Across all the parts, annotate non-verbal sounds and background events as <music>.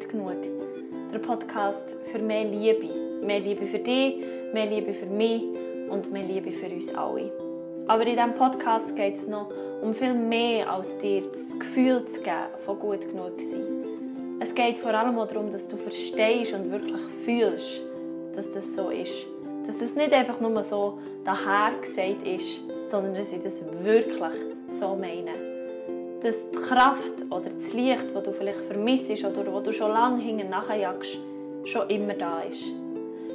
gut genug. Der Podcast für mehr Liebe. Mehr Liebe für dich, mehr Liebe für mich und mehr Liebe für uns alle. Aber in diesem Podcast geht es noch um viel mehr als dir das Gefühl zu geben, von gut genug zu sein. Es geht vor allem auch darum, dass du verstehst und wirklich fühlst, dass das so ist. Dass das nicht einfach nur so daher gesagt ist, sondern dass ich das wirklich so meine dass die Kraft oder das Licht, das du vielleicht vermisst oder wo du schon lange hinten nachjagst, schon immer da ist.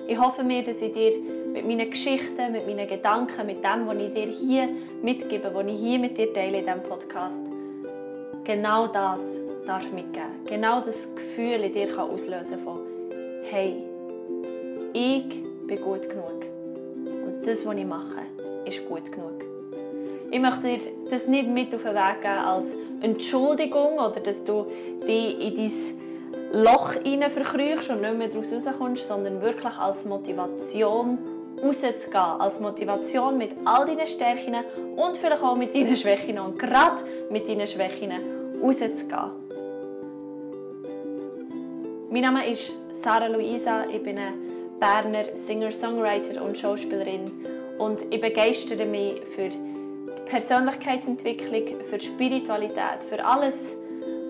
Ich hoffe mir, dass ich dir mit meinen Geschichten, mit meinen Gedanken, mit dem, was ich dir hier mitgebe, was ich hier mit dir teile in diesem Podcast, genau das darf mitgeben. Genau das Gefühl in dir kann auslösen von «Hey, ich bin gut genug. Und das, was ich mache, ist gut genug.» Ich möchte dir das nicht mit auf den Weg geben als Entschuldigung oder dass du dich in dein Loch hinein verkrüchst und nicht mehr daraus rauskommst, sondern wirklich als Motivation rauszugehen. Als Motivation mit all deinen Stärken und vielleicht auch mit deinen Schwächen und gerade mit deinen Schwächen rauszugehen. Mein Name ist Sarah Luisa, ich bin eine Berner Singer-Songwriter und Schauspielerin und ich begeistere mich für Persönlichkeitsentwicklung, für Spiritualität, für alles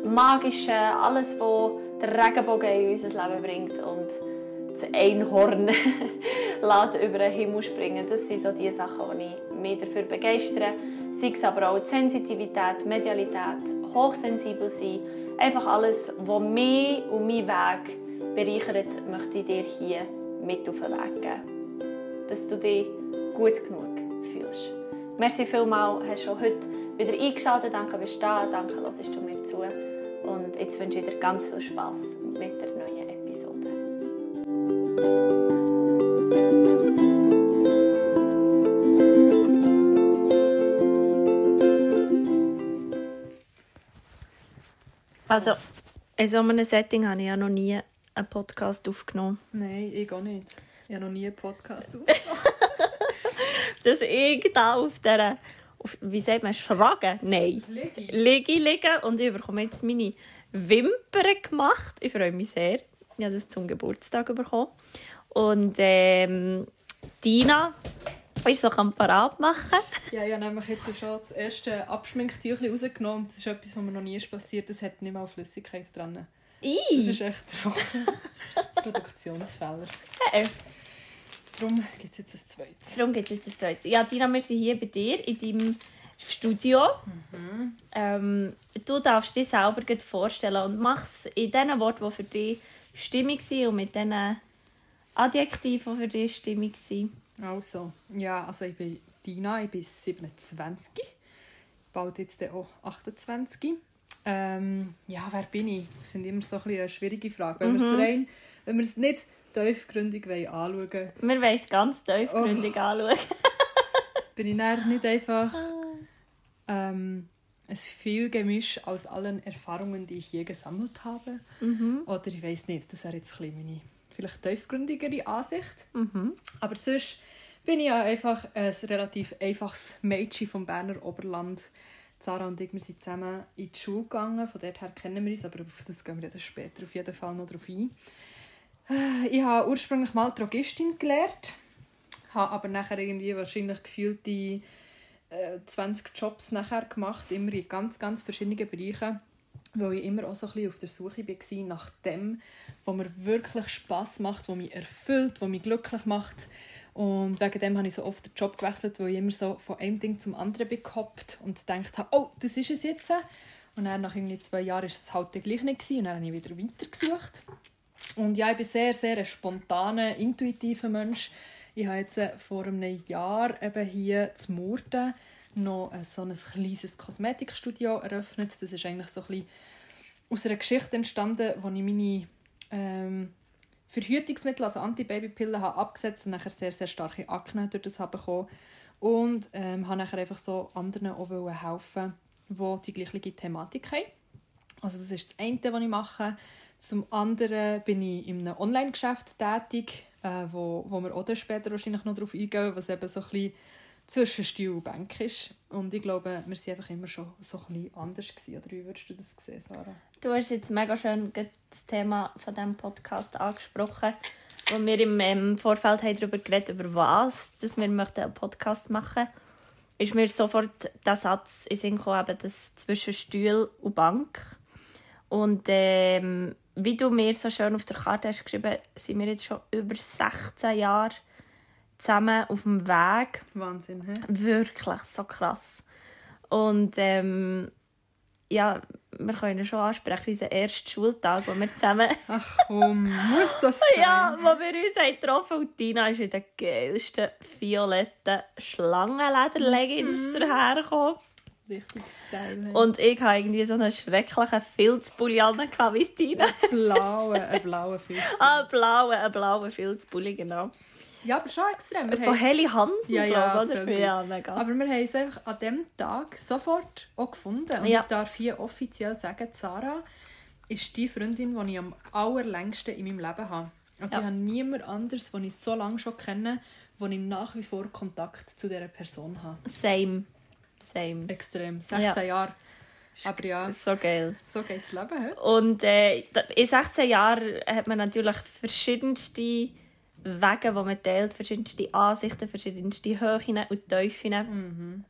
Magische, alles, was der Regenbogen in unser Leben bringt und das Einhorn <laughs> über den Himmel springen. Das sind so die Sachen, die ich mich dafür begeistere. Sei es aber auch die Sensitivität, Medialität, hochsensibel sein. Einfach alles, was mich und meinen Weg bereichert, möchte ich dir hier mit auf den Weg geben. Dass du dich gut genug fühlst. Merci vielmals, hast du heute wieder eingeschaltet. Danke, bist du da. Danke, hörst du mir zu. Und jetzt wünsche ich dir ganz viel Spaß mit der neuen Episode. Also, in so einem Setting habe ich ja noch nie einen Podcast aufgenommen. Nein, ich auch nicht. Ich habe noch nie einen Podcast aufgenommen. <laughs> dass ich da auf dieser, auf, wie sagt man, Schragen? Nein. Ligi. Ligi liege und ich bekomme jetzt meine Wimpern gemacht. Ich freue mich sehr. Ich habe das zum Geburtstag bekommen. Und ähm, Dina ist so parat machen. Ja, ich habe nämlich jetzt schon das erste Abschminktüchchen rausgenommen. Das ist etwas, was mir noch nie ist passiert. Das hat nicht mal Flüssigkeit dran. I. Das ist echt trocken. <laughs> Produktionsfehler. Hey. Darum gibt es jetzt ein zweites. Darum gibt es jetzt ein zweites. Ja, Dina, wir sind hier bei dir in deinem Studio. Mhm. Ähm, du darfst dich selber vorstellen und mach es in den Worten, die für dich stimmig sind und mit den Adjektiven, die für dich stimmig sind. Also, ja, also ich bin Dina, ich bin 27, bald jetzt auch 28. Ähm, ja, wer bin ich? Das finde ich immer so ein eine schwierige Frage. Wenn mhm. rein, wenn wir es nicht tiefgründig anschauen wollen. Wir wollen es ganz tiefgründig oh. anschauen. <laughs> bin ich dann nicht einfach ähm, ein viel Gemisch aus allen Erfahrungen, die ich je gesammelt habe? Mhm. Oder ich weiß nicht, das wäre jetzt ein meine vielleicht tiefgründigere Ansicht. Mhm. Aber sonst bin ich ja einfach ein relativ einfaches Mädchen vom Berner Oberland. Sarah und ich wir sind zusammen in die Schule gegangen, von dort her kennen wir uns, aber auf das gehen wir dann später auf jeden Fall noch drauf ein. Ich habe ursprünglich mal Drogistin gelernt, habe aber nachher irgendwie wahrscheinlich gefühlt die äh, 20 Jobs nachher gemacht, immer in ganz, ganz verschiedenen Bereichen, weil ich immer auch so ein bisschen auf der Suche war nach dem, was mir wirklich Spass macht, was mich erfüllt, was mich glücklich macht. Und wegen dem habe ich so oft den Job gewechselt, weil ich immer so von einem Ding zum anderen bekoppt und gedacht habe, oh, das ist es jetzt. Und dann nach irgendwie zwei Jahren war es halt gleich nicht und dann habe ich wieder weitergesucht. Und ja, ich bin sehr, sehr ein spontaner, intuitiver Mensch. Ich habe jetzt äh, vor einem Jahr eben hier zu Murten noch so ein kleines Kosmetikstudio eröffnet. Das ist eigentlich so ein bisschen aus einer Geschichte entstanden, wo ich meine ähm, Verhütungsmittel, also Antibabypillen, habe abgesetzt und nachher sehr, sehr starke Akne durch das habe bekommen. Und ähm, habe nachher einfach so anderen auch helfen, die die gleiche Thematik haben. Also das ist das eine, was ich mache. Zum anderen bin ich in einem Online-Geschäft tätig, äh, wo, wo wir auch später wahrscheinlich noch darauf eingehen, was eben so ein bisschen zwischen Stuhl und Bank ist. Und ich glaube, wir waren einfach immer schon so ein bisschen anders. Gewesen. Oder wie würdest du das sehen, Sarah? Du hast jetzt mega schön das Thema von diesem Podcast angesprochen, wo wir im Vorfeld haben darüber geredet über was, dass wir einen Podcast machen möchten. Ist mir sofort der Satz in Sinn gekommen, eben das zwischen Stuhl und Bank. Und ähm, wie du mir so schön auf der Karte hast geschrieben, sind wir jetzt schon über 16 Jahre zusammen auf dem Weg. Wahnsinn, hä? Wirklich, so krass. Und ähm, ja, wir können schon ansprechen, unseren ersten Schultag, wo wir zusammen... <laughs> Ach komm, muss das <laughs> sein? ja, wo wir uns haben getroffen und Tina ist in den geilsten violetten Schlangenlederleggings mhm. dahergekommen. Richtig Style. Und ich hatte irgendwie so einen schrecklichen Filzpulli an, wie Tina. Ein blauer, <laughs> ein blauer Filzpulli. Ah, ein blauer, ein blauer Filzpulli, genau. Ja, aber schon extrem. Wir Von Heli Hansen, ja, ja, glaube ich. Ja, mega. Aber wir haben es einfach an diesem Tag sofort auch gefunden. Und ja. ich darf hier offiziell sagen, Sarah ist die Freundin, die ich am allerlängsten in meinem Leben habe. Also ja. ich habe niemand anderes, den ich so lange schon kenne, wo ich nach wie vor Kontakt zu dieser Person habe. Same. Same. Extrem. 16 ja. Jahre. Aber ja, so geil. So geht das Leben. He? Und äh, in 16 Jahren hat man natürlich verschiedenste Wege, die man teilt, verschiedenste Ansichten, verschiedenste Höhen und Tiefen. Mhm.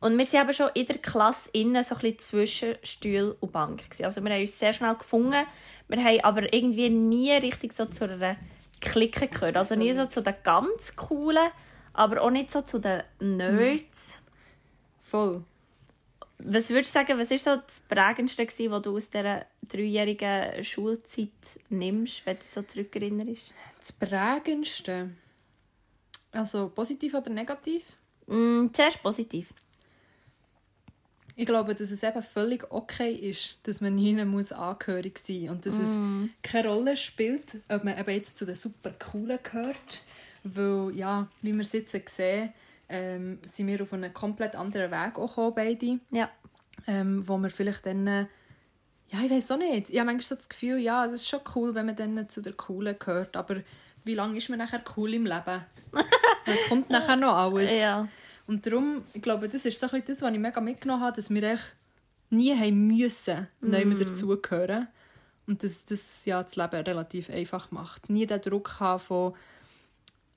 Und wir waren aber schon in der Klasse innen so ein bisschen zwischen Stuhl und Bank. Also wir haben uns sehr schnell gefunden. Wir haben aber irgendwie nie richtig so zu einer Clique gehört. Also nie so zu den ganz Coolen, aber auch nicht so zu den Nerds. Voll. Was würdest du sagen, was war so das Prägendste, was du aus dieser dreijährigen Schulzeit nimmst, wenn du so zurückerinnerst? Das Prägendste? Also positiv oder negativ? Mm, zuerst positiv. Ich glaube, dass es eben völlig okay ist, dass man nie muss angehörig sein muss und dass mm. es keine Rolle spielt, ob man eben jetzt zu den super coolen gehört. Weil, ja, wie wir es jetzt sehen, ähm, sind wir auf einen komplett anderen Weg auch gekommen, beide. Ja. Ähm, wo wir vielleicht dann... Äh, ja, ich weiß auch nicht. Ich habe manchmal so das Gefühl, ja, es ist schon cool, wenn man dann zu der Coolen gehört, aber wie lange ist man nachher cool im Leben? <laughs> Es kommt nachher noch alles. Ja. Und darum, ich glaube, das ist so ein das, was ich mega mitgenommen habe, dass wir echt nie haben müssen, mm. neu dazugehören. Und dass das ja das Leben relativ einfach macht. Nie den Druck haben von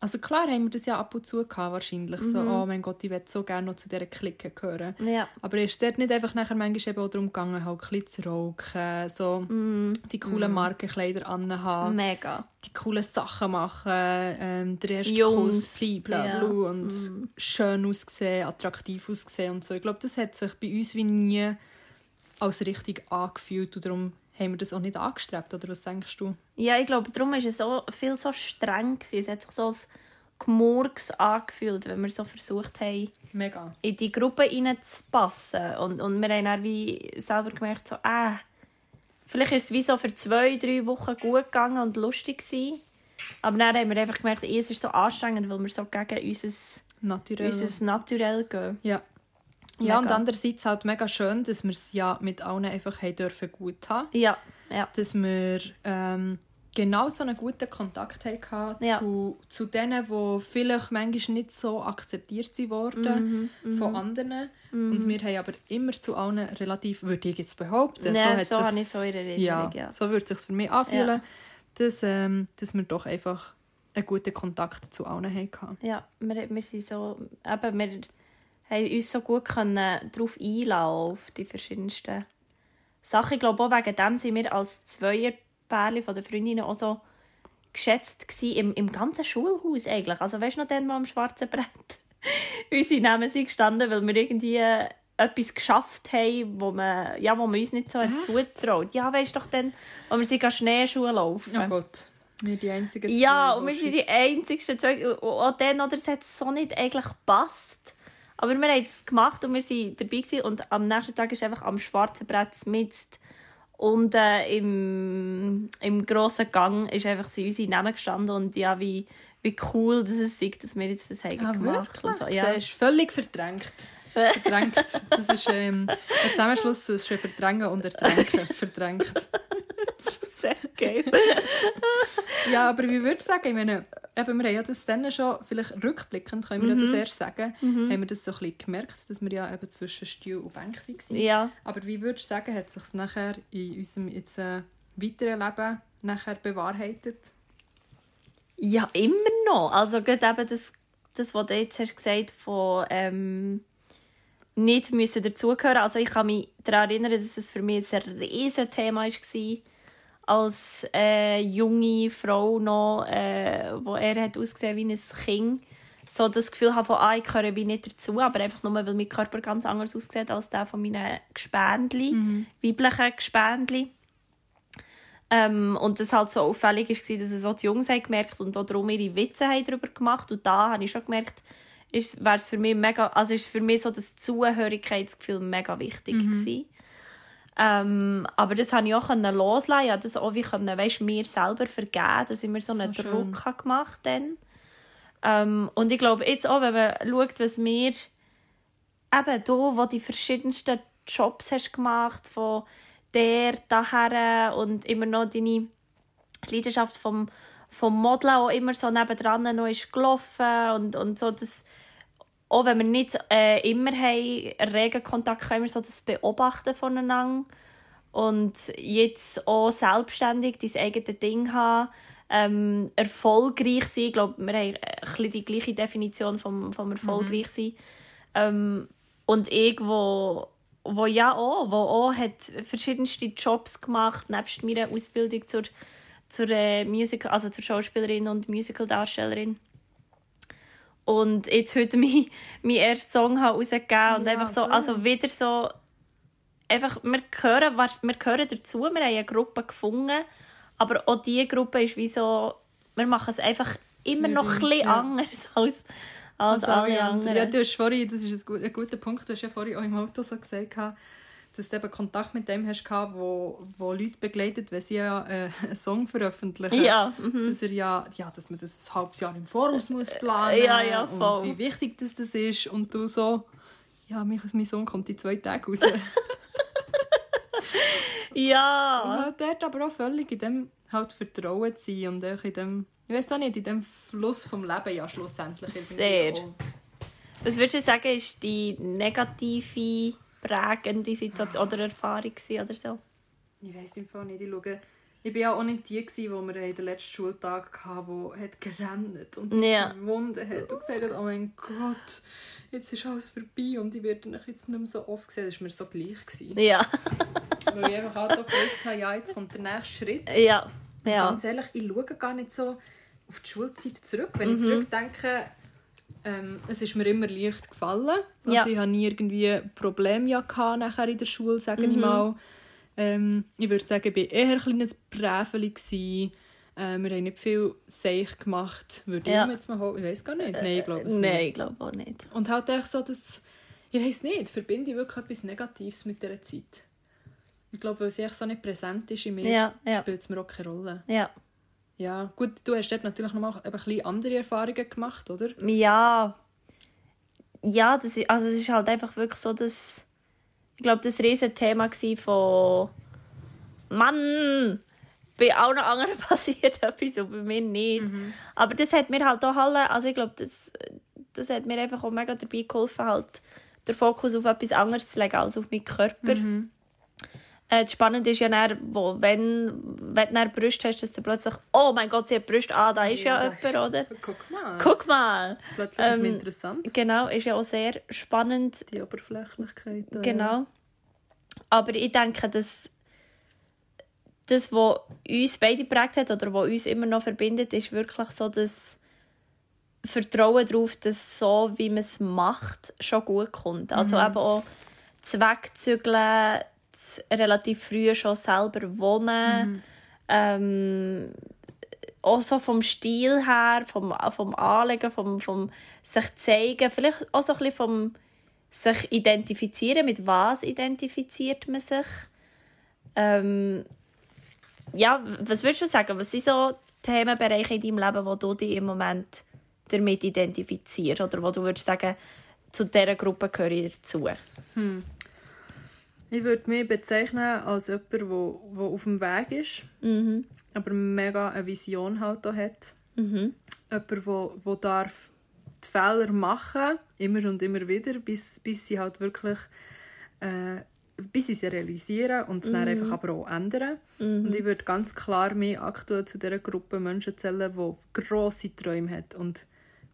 also klar haben wir das ja ab und zu gehabt, wahrscheinlich. Mhm. So, oh mein Gott, ich würde so gerne noch zu dieser Clique gehören. Ja. Aber ist dort nicht einfach nachher manchmal eben auch darum gegangen, halt ein zu rauchen, so mhm. die coolen mhm. Markenkleider anhaben. Mega. Die coolen Sachen machen, ähm, der erste Jungs. Kuss, bla, ja. und mhm. schön aussehen, attraktiv aussehen und so. Ich glaube, das hat sich bei uns wie nie als richtig angefühlt und darum haben wir das auch nicht angestrebt, oder was denkst du? Ja, ich glaube, darum war es so viel so streng. Gewesen. Es hat sich so als Gemurks angefühlt, wenn wir so versucht haben, Mega. in die Gruppe reinzupassen. Und, und wir haben dann wie selber gemerkt, so, äh, vielleicht ist es wie so für zwei, drei Wochen gut gegangen und lustig gewesen. Aber dann haben wir einfach gemerkt, es ist so anstrengend, weil wir so gegen unser Naturell, unser Naturell gehen. Ja. Ja, und andererseits halt mega schön, dass wir es ja mit allen einfach haben dürfen gut haben. Ja, ja. Dass wir ähm, genau so einen guten Kontakt hatten ja. zu, zu denen, die vielleicht manchmal nicht so akzeptiert wurden mhm, von mhm. anderen. Mhm. Und wir haben aber immer zu allen relativ, würde ich jetzt behaupten, ja, so, so habe ich so in Erinnerung. Ja, ja. so würde es sich für mich anfühlen, ja. dass, ähm, dass wir doch einfach einen guten Kontakt zu allen hatten. Ja, wir, wir sind so, eben, wir haben uns so gut können darauf einlassen auf die verschiedensten Sachen. Ich glaube auch wegen dem sind wir als Zweierpärchen von den Freundinnen auch so geschätzt gewesen, im, im ganzen Schulhaus eigentlich. Also weißt du noch den, am schwarzen Brett <laughs> unsere Namen sind gestanden, weil wir irgendwie etwas geschafft haben, wo man, ja, wo man uns nicht so zutraut. Ja, weißt du doch dann, wo wir sind Schneeschuhe laufen. Oh Gott. Wir die einzigen zwei. Ja, und wir sind die einzigen zwei. Und dann, oder, es hat so nicht eigentlich gepasst. Aber wir haben es gemacht und wir waren dabei gewesen. und am nächsten Tag ist einfach am schwarzen Brett mit und äh, im, im grossen Gang ist einfach sie unsere Namen gestanden und ja, wie, wie cool dass es ist, dass wir jetzt das haben ah, gemacht haben. So. Ja. Das ist völlig verdrängt. verdrängt. Das ist ähm, ein Zusammenschluss zwischen Verdrängen und Ertränken. verdrängt. <laughs> Sehr geil. ja, aber wie würdest du sagen, ich meine, eben, wir haben ja das dann schon, vielleicht rückblickend können wir mhm. das erst sagen, mhm. haben wir das so ein bisschen gemerkt, dass wir ja eben zwischen Stuhl und Bank waren. Ja. Aber wie würdest du sagen, hat sich es nachher in unserem jetzt, äh, weiteren Leben nachher bewahrheitet? Ja, immer noch. Also gerade eben das, das was du jetzt hast gesagt von ähm, nicht müssen dazugehören. Also ich kann mich daran erinnern, dass es für mich ein riesiges Thema war, als äh, junge Frau noch, äh, wo er hat ausgesehen wie ein Kind, so das Gefühl habe von, ah, ich gehöre wie nicht dazu, aber einfach nur, weil mein Körper ganz anders aussieht als der von meinen Gespendli, mhm. weiblichen Gespendli. Ähm, und das halt so auffällig war, dass es auch die Jungs haben gemerkt und auch darum ihre Witze haben darüber gemacht. Und da habe ich schon gemerkt, wäre es für mich mega, also ist für mich so das Zuhörigkeitsgefühl mega wichtig mhm. Ähm, aber das konnte ich auch loslassen. Ich das auch wie können, weißt, mir selber vergeben, dass ich mir so, so einen schön. Druck habe gemacht habe. Ähm, und ich glaube jetzt auch, wenn man schaut, was wir eben du, wo die verschiedensten Jobs hast gemacht, von der daher und immer noch deine Leidenschaft vom, vom Modeln auch immer so nebendran noch ist gelaufen und, und so das auch wenn wir nicht äh, immer haben, regen Kontakt können wir so das Beobachten voneinander und jetzt auch selbstständig dein eigenes Ding haben, ähm, erfolgreich sein. Ich glaube, wir haben ein die gleiche Definition vom, vom erfolgreich mhm. sein. Mhm. Ähm, und ich, wo, wo ja auch, wo auch hat verschiedenste Jobs gemacht, nebst meiner Ausbildung zur, zur, äh, Musical, also zur Schauspielerin und Musicaldarstellerin und jetzt heute <laughs> mein, mein ersten Song rausgegeben ja, und einfach so, also wieder so, einfach, wir gehören, wir gehören dazu, wir haben eine Gruppe gefunden, aber auch diese Gruppe ist wie so, wir machen es einfach immer noch ein bisschen ja. anders <laughs> als, als, als alle anderen. Ja, du hast vorhin, das ist ein, ein guter Punkt, du hast ja vorhin auch im Auto so gesagt, dass du eben Kontakt mit dem hast wo, wo Leute begleitet, wenn sie ja äh, einen Song veröffentlichen. Ja. Mhm. Dass, er ja, ja, dass man das ein halbes Jahr im Voraus muss planen ja, ja, voll. und wie wichtig das, das ist. Und du so, ja, mein, mein Song kommt in zwei Tagen raus. <laughs> ja. Und halt dort aber auch völlig in dem halt Vertrauen zu sein und auch in dem, ich weiß auch nicht, in dem Fluss vom Leben ja schlussendlich. Sehr. Was würdest du sagen, ist die negative prägende Situation oder Erfahrung oder so? Ich weiß im Fall nicht. Ich schaue ich war ja auch nicht die, die wir in den letzten Schultag hatten, die hat gerannt und ja. Wunden hat und gesagt hat, oh mein Gott, jetzt ist alles vorbei und ich werde dich jetzt nicht mehr so oft sehen. Das war mir so gleich. Gewesen. Ja. <laughs> Weil ich einfach auch gewusst habe, ja, jetzt kommt der nächste Schritt. Ja. ja. ganz ehrlich, ich schaue gar nicht so auf die Schulzeit zurück. Wenn mhm. ich zurückdenke, ähm, es ist mir immer leicht gefallen. Also ja. Ich hatte nie irgendwie Probleme ja nachher in der Schule, sage mhm. ich mal. Ähm, ich würde sagen, ich war eher ein kleines Präfeli. Äh, wir haben nicht viel Seich gemacht. Würde ja. ich jetzt mal holen? Ich weiß gar nicht. Nein, ich glaube es nicht. Nein, ich glaube auch nicht. Und halt echt so, dass... Ich weiß nicht, verbinde ich wirklich etwas Negatives mit dieser Zeit. Ich glaube, weil sie echt so nicht präsent ist in mir, ja, ja. spielt es mir auch keine Rolle. Ja. Ja, gut, du hast dort natürlich noch mal ein bisschen andere Erfahrungen gemacht, oder? Ja. Ja, das ist, also es ist halt einfach wirklich so, dass ich glaube, das riesige Thema von Mann, bei allen anderen <laughs> passiert etwas und bei mir nicht. Mhm. Aber das hat mir halt auch alle, also ich glaube, das, das hat mir einfach auch mega dabei geholfen, halt den Fokus auf etwas anderes zu legen als auf meinen Körper. Mhm. Äh, das Spannende ist ja dann, wo, wenn, wenn du Brüste hast, dass du plötzlich, oh mein Gott, sie hat Brüste, ah, da ist ja, ja jemand, oder? Guck mal. Guck mal. Plötzlich ähm, ist es interessant. Genau, ist ja auch sehr spannend. Die Oberflächlichkeit. Da, genau. Ja. Aber ich denke, dass das, was uns beide geprägt hat oder was uns immer noch verbindet, ist wirklich so das Vertrauen darauf, dass so, wie man es macht, schon gut kommt. Also mhm. eben auch das Wegzügeln, relativ früh schon selber wohnen. Mhm. Ähm, auch so vom Stil her, vom, vom Anlegen, vom, vom sich zeigen, vielleicht auch so ein bisschen vom sich identifizieren. Mit was identifiziert man sich? Ähm, ja, was würdest du sagen? Was sind so Themenbereiche in deinem Leben, wo du dich im Moment damit identifizierst? Oder wo du würdest sagen, zu dieser Gruppe gehöre ich dazu? Hm. Ich würde mich bezeichnen als jemand, der, auf dem Weg ist, Mhm. aber mega eine Vision halt auch hat. Mhm. Jemand, der, darf die Fehler machen, immer und immer wieder, bis, bis sie halt wirklich äh, bis sie sie realisieren und es dann einfach aber auch ändern. Und ich würde ganz klar mich aktuell zu dieser Gruppe Menschen zählen, die grosse Träume hat und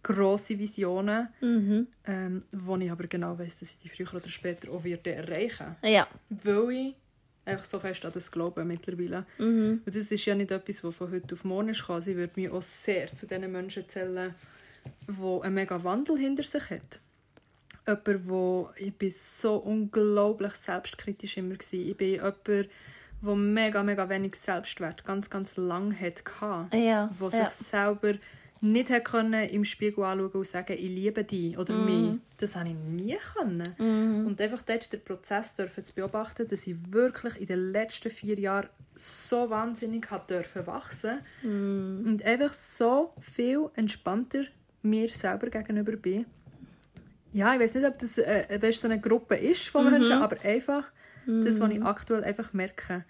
grosse Visionen, Mhm. ähm, wo ich aber genau weiss, dass ich die früher oder später auch werde erreichen Ja. Weil ich einfach so fest an das glaube mittlerweile. Mhm. Und das ist ja nicht etwas, was von heute auf morgen ist. Ich würde mich auch sehr zu den Menschen zählen, die einen mega Wandel hinter sich hat. Jemand, wo ich bin so unglaublich selbstkritisch immer war. Ich bin jemand, der mega, mega wenig Selbstwert ganz, ganz lang hatte. Ja. Wo ja. sich selber nicht können im Spiegel anschauen und sagen, ich liebe dich oder mich. Das habe ich nie können. Und einfach dort den Prozess dürfen zu beobachten, dass ich wirklich in den letzten vier Jahren so wahnsinnig hat dürfen wachsen und einfach so viel entspannter mir selber gegenüber bin. Ja, ich weiß nicht, ob das äh, weißt, so eine Gruppe ist von Menschen, aber einfach das, was ich aktuell einfach merke.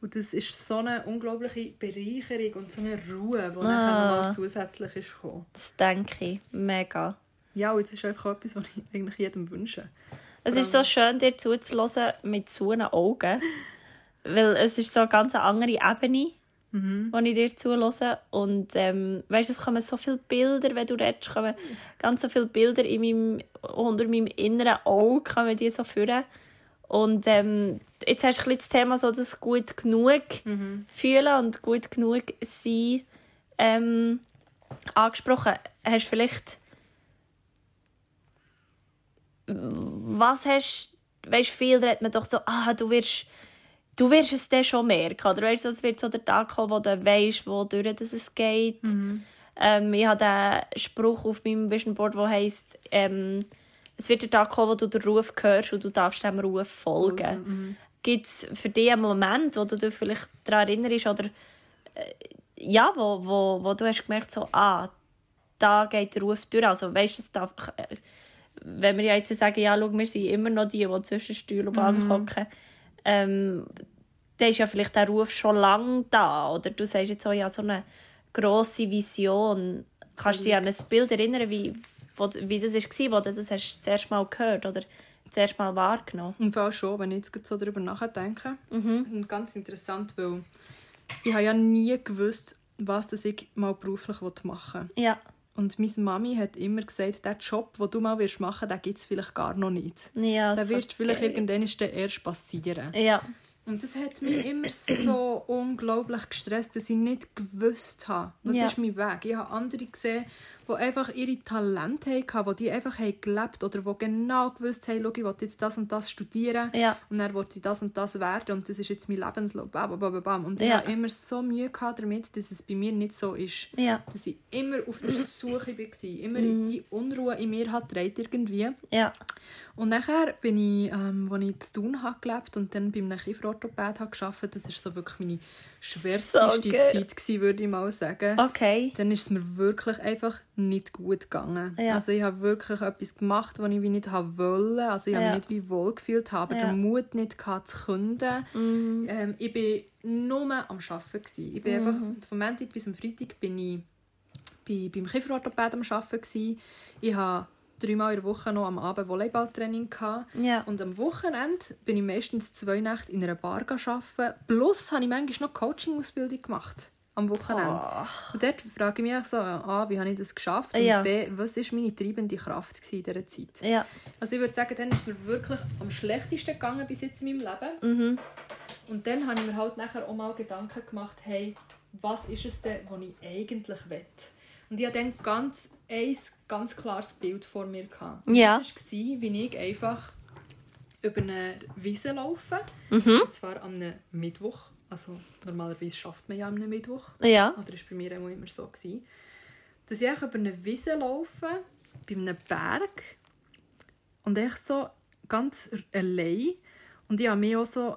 Und das ist so eine unglaubliche Bereicherung und so eine Ruhe, die Ah. nachher nochmal zusätzlich ist gekommen. Das denke ich. Mega. Ja, und das ist einfach etwas, was ich eigentlich jedem wünsche. Es ist so schön, dir zuzuhören mit so einem Augen. Weil es ist so eine ganz andere Ebene, wo ich dir zuhöre. Und ähm, weißt, es kommen so viele Bilder, wenn du redest, kommen ganz so viele Bilder in meinem, unter meinem inneren Auge, kommen die so führen. Und ähm, jetzt hast du ein bisschen das Thema so das gut genug fühlen und gut genug sein ähm, angesprochen. Hast du vielleicht was hast weißt viel redet man doch so ah du wirst du wirst es dann schon merken oder? Weißt es wird so der Tag kommen wo du weißt wo durch es geht. Ähm, ich habe einen Spruch auf meinem Vision Board wo heißt ähm, es wird der Tag kommen wo du den Ruf hörst und du darfst dem Ruf folgen. Gibt es für dich einen Moment wo du dich vielleicht daran erinnerst oder äh, ja wo, wo, wo du hast gemerkt so ah da geht der Ruf durch. Also weißt du darf äh, wenn wir ja jetzt sagen, ja, schau, wir sind immer noch die, die zwischen Stuhl und Bank hocken, ähm, dann ist ja vielleicht der Ruf schon lange da. Oder? Du sagst jetzt auch, ja, so eine grosse Vision. Kannst du dich an ein Bild erinnern, wie, wo, wie das war, wo du das hast das erste Mal gehört oder das erste Mal wahrgenommen Im Fall schon, wenn ich jetzt so darüber nachdenke. Mhm. Und ganz interessant, weil ich habe ja nie gewusst, was das ich mal beruflich machen will. Ja, Und meine Mami hat immer gesagt, der Job, den du mal wirst machen willst, den gibt es vielleicht gar noch nicht. ja. Der wird vielleicht geil. irgendwann erst passieren. Ja, Und das hat mich immer so unglaublich gestresst, dass ich nicht gewusst habe, was Ja. ist mein Weg. Ich habe andere gesehen, die einfach ihre Talente hatten, die die einfach haben gelebt oder die genau gewusst haben, schau, ich will jetzt das und das studieren Ja. und dann wollte ich das und das werden und das ist jetzt mein Lebenslauf. Bam. Und ich Ja. habe immer so Mühe gehabt damit, dass es bei mir nicht so ist. ja, Dass ich immer auf der <laughs> Suche war, immer die Unruhe in mir hat irgendwie. ja. Und nachher bin ich, ähm, als ich zu Thun habe gelebt und dann bei einem Kieferorthopäd habe gearbeitet, das war so wirklich meine schwärzeste So. Zeit, gewesen, würde ich mal sagen. Okay. Dann ist es mir wirklich einfach nicht gut gegangen. Ja. Also ich habe wirklich etwas gemacht, was ich wie nicht haben wollte. Also ich habe Ja. mich nicht wie wohl gefühlt, habe aber Ja. den Mut nicht gehabt, zu künden. Ähm, ich war nur am Arbeiten. Gewesen. Ich bin einfach, vom Montag bis am Freitag bin ich bei, beim Kieferorthopäd am Arbeiten. Gewesen. Ich habe dreimal in der Woche noch am Abend Volleyballtraining. Gehabt. Und am Wochenende bin ich meistens zwei Nächte in einer Bar arbeiten. Plus habe ich manchmal noch Coaching-Ausbildung gemacht. Am Wochenende. Oh. Und dort frage ich mich so, A, wie habe ich das geschafft? Und Ja. B, was war meine treibende Kraft in dieser Zeit? Ja. Also ich würde sagen, dann ist es mir wirklich am schlechtesten gegangen bis jetzt in meinem Leben. Mhm. Und dann habe ich mir halt nachher auch mal Gedanken gemacht, hey, was ist es denn, was ich eigentlich will? Und ich hatte dann ganz, ein ganz klares Bild vor mir. Gehabt. Ja. Das war, wie ich einfach über eine Wiese laufe. Mhm. Und zwar am Mittwoch. Also normalerweise schafft man ja am Mittwoch. Ja. Oder ist bei mir auch immer so. Gewesen, dass ich über eine Wiese laufe, bei einem Berg. Und ich so ganz allein. Und ich habe mich auch so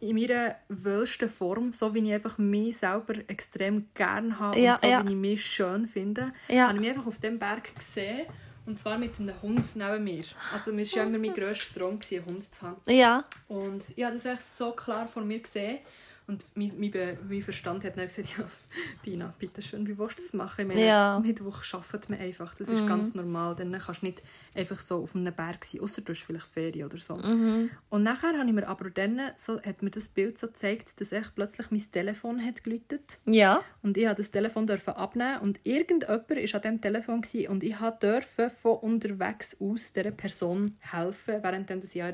in meiner wöhlsten Form, so wie ich einfach mich selber extrem gerne habe Ja, und so ja. wie ich mich schön finde, Ja. habe ich mich einfach auf dem Berg gesehen Und zwar mit einem Hund neben mir. Also mir war ja immer mein <laughs> grösster Traum, einen Hund zu haben. Ja. Und ich habe das echt so klar vor mir gesehen. Und mein, mein, mein Verstand hat dann gesagt, ja, <laughs> Dina, bitte schön, wie willst du das machen? Ich meine, Ja. Mittwoch arbeitet man einfach, das ist ganz normal. Dann kannst du nicht einfach so auf einem Berg sein, außer du hast vielleicht Ferien oder so. Und nachher habe ich mir aber dann, so, hat mir das Bild so gezeigt, dass echt plötzlich mein Telefon hat geläutet Ja. und ich durfte das Telefon dürfen abnehmen und irgendjemand war an diesem Telefon gewesen, und ich durfte von unterwegs aus dieser Person helfen, während das Jahr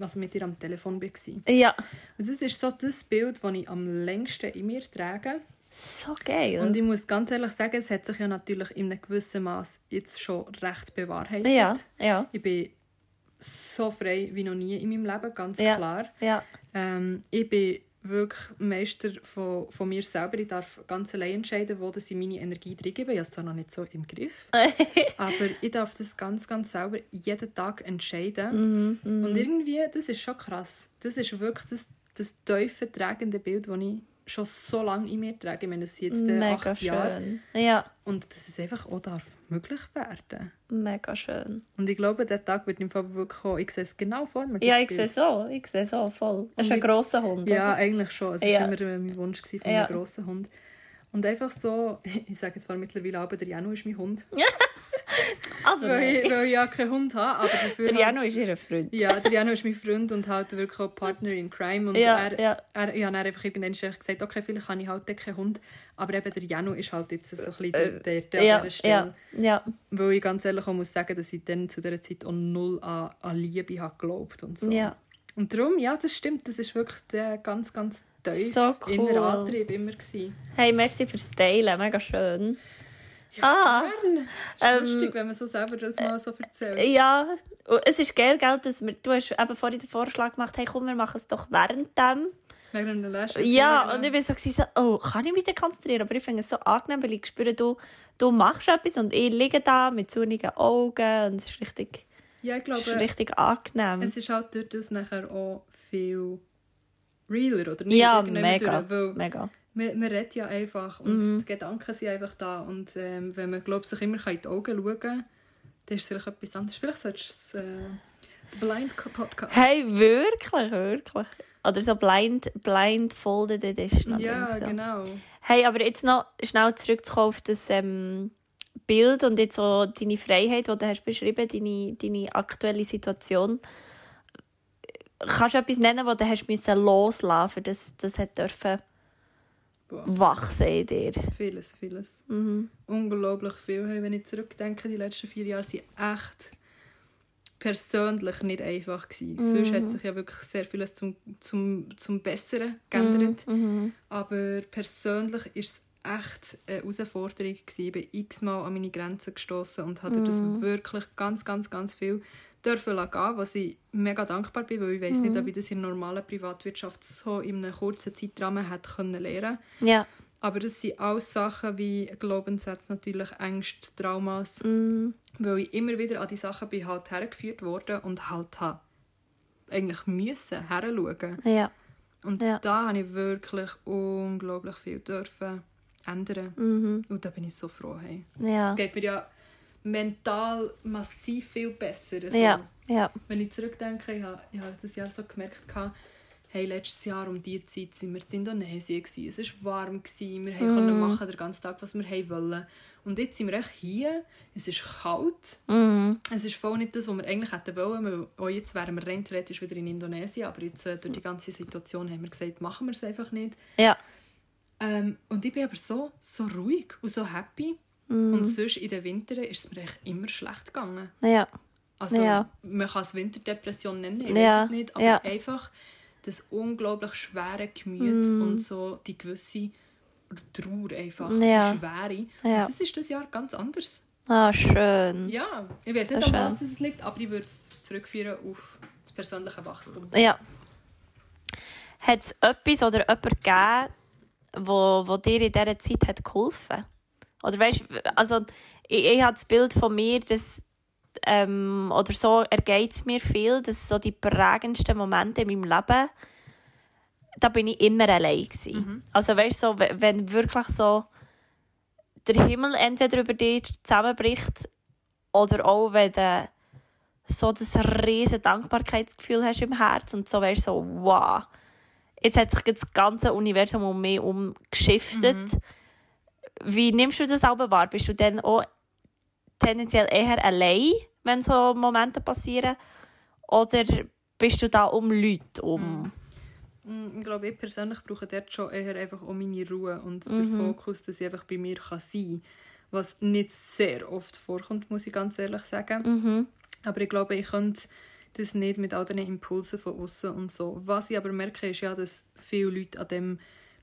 also mit ihr am Telefon war. Ja. Und das ist so das Bild, das ich am längsten in mir trage. So geil. Und ich muss ganz ehrlich sagen, es hat sich ja natürlich in einem gewissen Maß jetzt schon recht bewahrheitet. ja. Ja. Ich bin so frei wie noch nie in meinem Leben, ganz Ja. klar. Ja. Ähm, ich bin wirklich Meister von, von mir selber. Ich darf ganz allein entscheiden, wo ich meine Energie reingebe. Ich habe es zwar noch nicht so im Griff, <laughs> aber ich darf das ganz, ganz selber jeden Tag entscheiden. Mhm, Und irgendwie, das ist schon krass. Das ist wirklich das, das tiefe, tragende Bild, das ich schon so lange in mir trage. Ich meine, das sind jetzt äh, Mega acht Jahre. schön. Ja. Und dass es einfach auch darf möglich werden Mega schön. Und ich glaube, der Tag wird im Fall wirklich kommen. Ich sehe es genau vor mir. Ja, ich sehe so. Ich sehe so voll. Es ist ein grosser Hund. Ja, oder? eigentlich schon. Es war Ja. immer mein Wunsch von Ja. einem grossen Hund. Und einfach so, <laughs> ich sage jetzt zwar mittlerweile aber, der Janu ist mein Hund. <laughs> Also, Weil ich, weil ich ja keinen Hund habe, aber dafür der Jano halt- ist ihr Freund. Ja, der Janu ist mein Freund und halt wirklich auch Partner in Crime. Und Ja, er, ja. Er, ich habe dann einfach irgendwann gesagt, okay, vielleicht habe ich halt keinen Hund. Aber eben der Janu ist halt jetzt so ein bisschen der, der, der ja, an dieser Stelle. ja, ja. Weil ich ganz ehrlich auch muss sagen, dass ich dann zu dieser Zeit auch null an, an Liebe habe geglaubt und so. Ja. Und darum, ja, das stimmt, das ist wirklich der ganz, ganz tief So cool. innerer Antrieb immer gewesen. Hey, merci fürs Teilen. Mega schön. ah, Gern. Ist Ähm, lustig, wenn man so selber das mal so erzählt. ja. Es ist geil, gell, dass wir, du hast eben vorhin den Vorschlag gemacht, hey, komm, wir machen es doch während dem. Wegen einem Lash. Ja, und ich war so, so, oh, kann ich mich da konzentrieren? Aber ich finde es so angenehm, weil ich spüre, du, du machst etwas und ich liege da mit sonnigen Augen und es ist richtig, ja, ich es ist glaube, richtig angenehm. es ist halt durch das nachher auch viel realer, oder nicht? ja, mega, durch, mega. man, man redet ja einfach und Mhm. die Gedanken sind einfach da. Und ähm, wenn man glaub, sich immer in die Augen schauen kann, dann ist es vielleicht etwas anderes. Vielleicht solltest du es... Äh, Blind Podcast. Hey, wirklich, wirklich. Oder so blind, blindfolded edition. Ja, so. genau. Hey, aber jetzt noch schnell zurückzukommen auf das ähm, Bild und jetzt so deine Freiheit, die du hast beschrieben deine, deine aktuelle Situation. Kannst du etwas nennen, was du hast müssen loslassen für das das hat dürfen wachsen in dir? Vieles, vieles. Mhm. Unglaublich viel. Wenn ich zurückdenke, die letzten vier Jahre sind echt persönlich nicht einfach gewesen. Mhm. Sonst hat sich ja wirklich sehr vieles zum, zum, zum Besseren geändert. Mhm. Aber persönlich ist es echt eine Herausforderung gewesen. Ich bin x-mal an meine Grenzen gestoßen und hatte das Mhm. wirklich ganz, ganz, ganz viel dürfen lassen was ich mega dankbar bin, weil ich weiß nicht, Mhm. ob ich das in der normalen Privatwirtschaft so in einem kurzen Zeitrahmen hätte können lernen Ja. aber das sind alles Sachen wie Glaubenssätze, natürlich Ängste, Traumas, Mhm. weil ich immer wieder an die Sachen bin halt hergeführt worden und halt habe eigentlich müssen heranschauen. Ja. Und Ja. da habe ich wirklich unglaublich viel dürfen ändern. Mhm. Und da bin ich so froh. Hey. Ja. Es geht mir ja mental massiv viel besser. Also, Ja. Ja. Wenn ich zurückdenke, ich habe, ich habe das Jahr so gemerkt, hey, letztes Jahr um diese Zeit sind wir in Indonesien, gewesen. es war warm, gewesen. wir Mhm. konnten machen den ganzen Tag, was wir haben wollen. Und jetzt sind wir echt hier, es ist kalt, Mhm. es ist voll nicht das, was wir eigentlich hätten wollen, auch jetzt wären wir rein theoretisch wieder in Indonesien, aber jetzt äh, durch die ganze Situation haben wir gesagt, machen wir es einfach nicht. Ja. Ähm, und ich bin aber so, so ruhig und so happy. Mhm. Und sonst in den Wintern ist es mir echt immer schlecht gegangen. Ja. Also Ja. man kann es Winterdepression nennen, ich Ja, weiß es nicht, aber ja. einfach das unglaublich schwere Gemüt Mhm. und so die gewisse Trauer einfach, Ja. die Schwere. Ja. Und das ist das Jahr ganz anders. Ah, schön. Ja, ich weiß nicht, Das an was es liegt, aber ich würde es zurückführen auf das persönliche Wachstum. Ja. Hat es etwas oder jemanden gegeben, wo, wo dir in dieser Zeit hat geholfen Oder weißt also ich, ich habe das Bild von mir, dass, ähm, oder so ergeht es mir viel, dass so die prägendsten Momente in meinem Leben, da bin ich immer allein gewesen. Also weißt so, we- wenn wirklich so der Himmel entweder über dir zusammenbricht Oder auch, wenn du so das riesen Dankbarkeitsgefühl hast im Herz und so wärst so, wow, jetzt hat sich das ganze Universum um mich umgeschiftet. Mhm. Wie nimmst du das aber wahr? Bist du dann auch tendenziell eher allein, wenn so Momente passieren? Oder bist du da um Leute um? Mhm. Ich glaube, ich persönlich brauche dort schon eher einfach um meine Ruhe und mhm. den Fokus, dass ich einfach bei mir kann sein kann. Was nicht sehr oft vorkommt, muss ich ganz ehrlich sagen. Mhm. Aber ich glaube, ich könnte das nicht mit all den Impulsen von außen und so. Was ich aber merke, ist ja, dass viele Leute an dem